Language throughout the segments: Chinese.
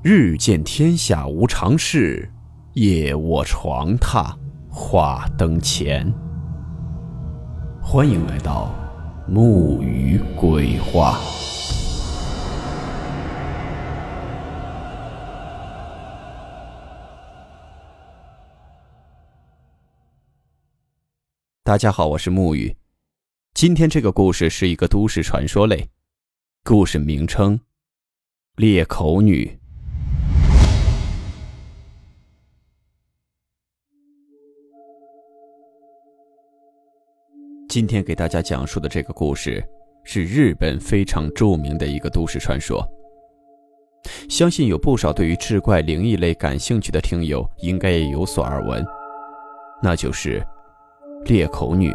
日见天下无常事，夜卧床榻话灯前。欢迎来到木鱼鬼话。大家好，我是木鱼。今天这个故事是一个都市传说类，故事名称：裂口女。今天给大家讲述的这个故事，是日本非常著名的一个都市传说。相信有不少对于志怪灵异类感兴趣的听友，应该也有所耳闻，那就是裂口女。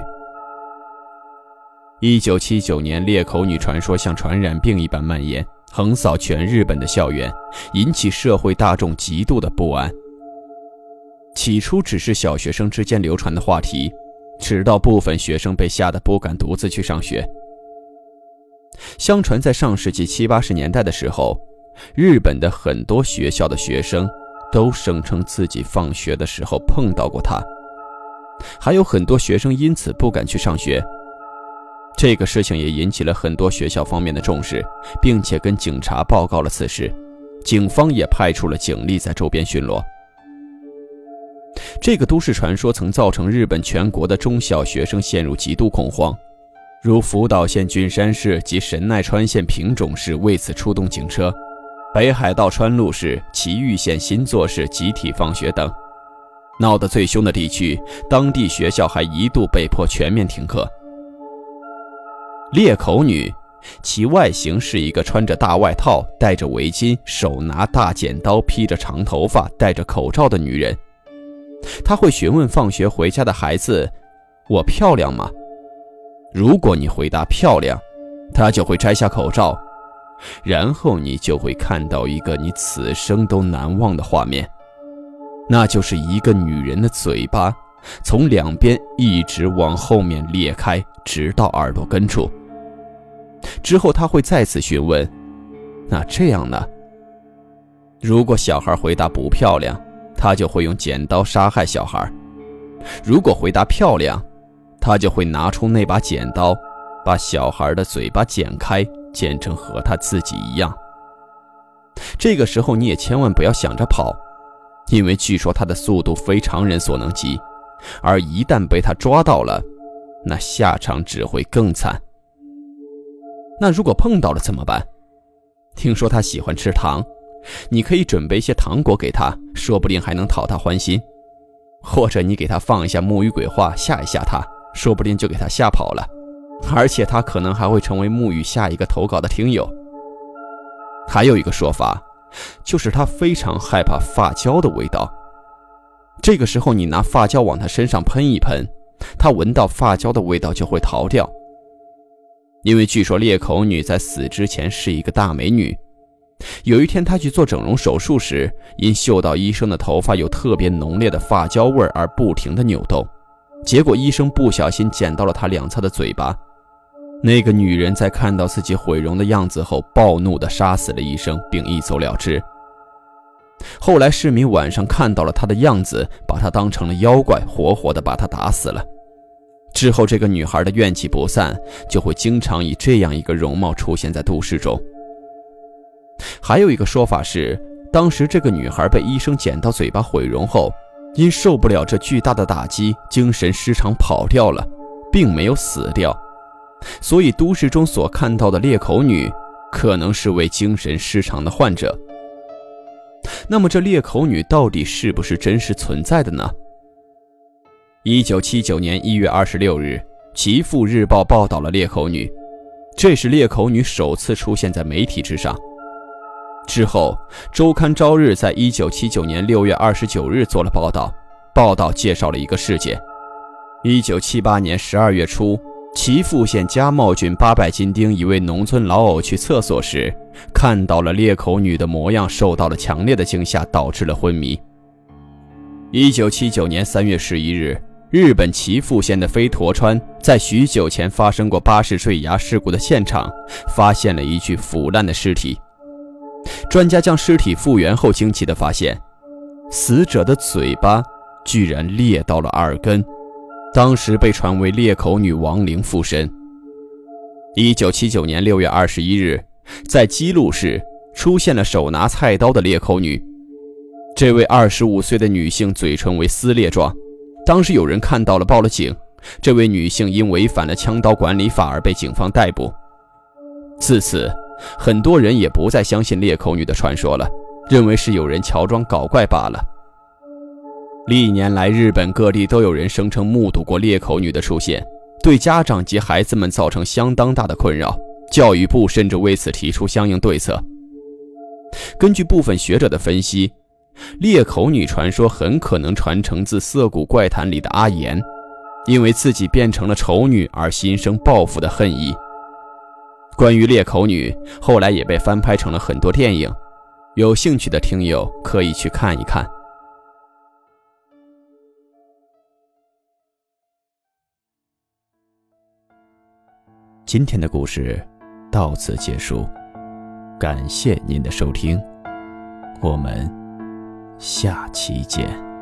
一九七九年，裂口女传说像传染病一般蔓延，横扫全日本的校园，引起社会大众极度的不安。起初只是小学生之间流传的话题。直到部分学生被吓得不敢独自去上学。相传，在上世纪七八十年代的时候，日本的很多学校的学生都声称自己放学的时候碰到过他，还有很多学生因此不敢去上学。这个事情也引起了很多学校方面的重视，并且跟警察报告了此事，警方也派出了警力在周边巡逻。这个都市传说曾造成日本全国的中小学生陷入极度恐慌，如福岛县郡山市及神奈川县平冢市为此出动警车，北海道川路市、崎玉县新作市集体放学等。闹得最凶的地区，当地学校还一度被迫全面停课。裂口女，其外形是一个穿着大外套、戴着围巾、手拿大剪刀、披着长头发、戴着口罩的女人。他会询问放学回家的孩子：“我漂亮吗？”如果你回答漂亮，他就会摘下口罩，然后你就会看到一个你此生都难忘的画面，那就是一个女人的嘴巴从两边一直往后面裂开，直到耳朵根处。之后他会再次询问：“那这样呢？”如果小孩回答不漂亮，他就会用剪刀杀害小孩。如果回答漂亮，他就会拿出那把剪刀，把小孩的嘴巴剪开，剪成和他自己一样。这个时候你也千万不要想着跑，因为据说他的速度非常人所能及，而一旦被他抓到了，那下场只会更惨。那如果碰到了怎么办？听说他喜欢吃糖。你可以准备一些糖果给他，说不定还能讨他欢心；或者你给他放一下木鱼鬼话，吓一吓他，说不定就给他吓跑了。而且他可能还会成为木鱼下一个投稿的听友。还有一个说法，就是他非常害怕发胶的味道。这个时候你拿发胶往他身上喷一喷，他闻到发胶的味道就会逃掉。因为据说裂口女在死之前是一个大美女。有一天，他去做整容手术时，因嗅到医生的头发有特别浓烈的发胶味而不停地扭动，结果医生不小心剪到了他两侧的嘴巴。那个女人在看到自己毁容的样子后，暴怒地杀死了医生，并一走了之。后来市民晚上看到了她的样子，把她当成了妖怪，活活地把她打死了。之后，这个女孩的怨气不散，就会经常以这样一个容貌出现在都市中。还有一个说法是，当时这个女孩被医生剪到嘴巴毁容后，因受不了这巨大的打击，精神失常跑掉了，并没有死掉。所以都市中所看到的裂口女，可能是位精神失常的患者。那么这裂口女到底是不是真实存在的呢？一九七九年一月二十六日，《岐阜日报》报道了裂口女，这是裂口女首次出现在媒体之上。之后，周刊朝日在一九七九年六月二十九日做了报道，报道介绍了一个事件：一九七八年十二月初，岐阜县加茂郡八百金町一位农村老偶去厕所时，看到了裂口女的模样，受到了强烈的惊吓，导致了昏迷。一九七九年三月十一日，日本岐阜县的飞驼川在许久前发生过巴士坠崖事故的现场，发现了一具腐烂的尸体。专家将尸体复原后，惊奇地发现，死者的嘴巴居然裂到了耳根，当时被传为裂口女亡灵附身。一九七九年六月二十一日，在基路市出现了手拿菜刀的裂口女。这位二十五岁的女性嘴唇为撕裂状，当时有人看到了，报了警。这位女性因违反了枪刀管理法而被警方逮捕。自此，很多人也不再相信裂口女的传说了，认为是有人乔装搞怪罢了。历年来，日本各地都有人声称目睹过裂口女的出现，对家长及孩子们造成相当大的困扰。教育部甚至为此提出相应对策。根据部分学者的分析，裂口女传说很可能传承自《涩谷怪谈》里的阿言。因为自己变成了丑女而心生报复的恨意。关于裂口女，后来也被翻拍成了很多电影，有兴趣的听友可以去看一看。今天的故事到此结束，感谢您的收听，我们下期见。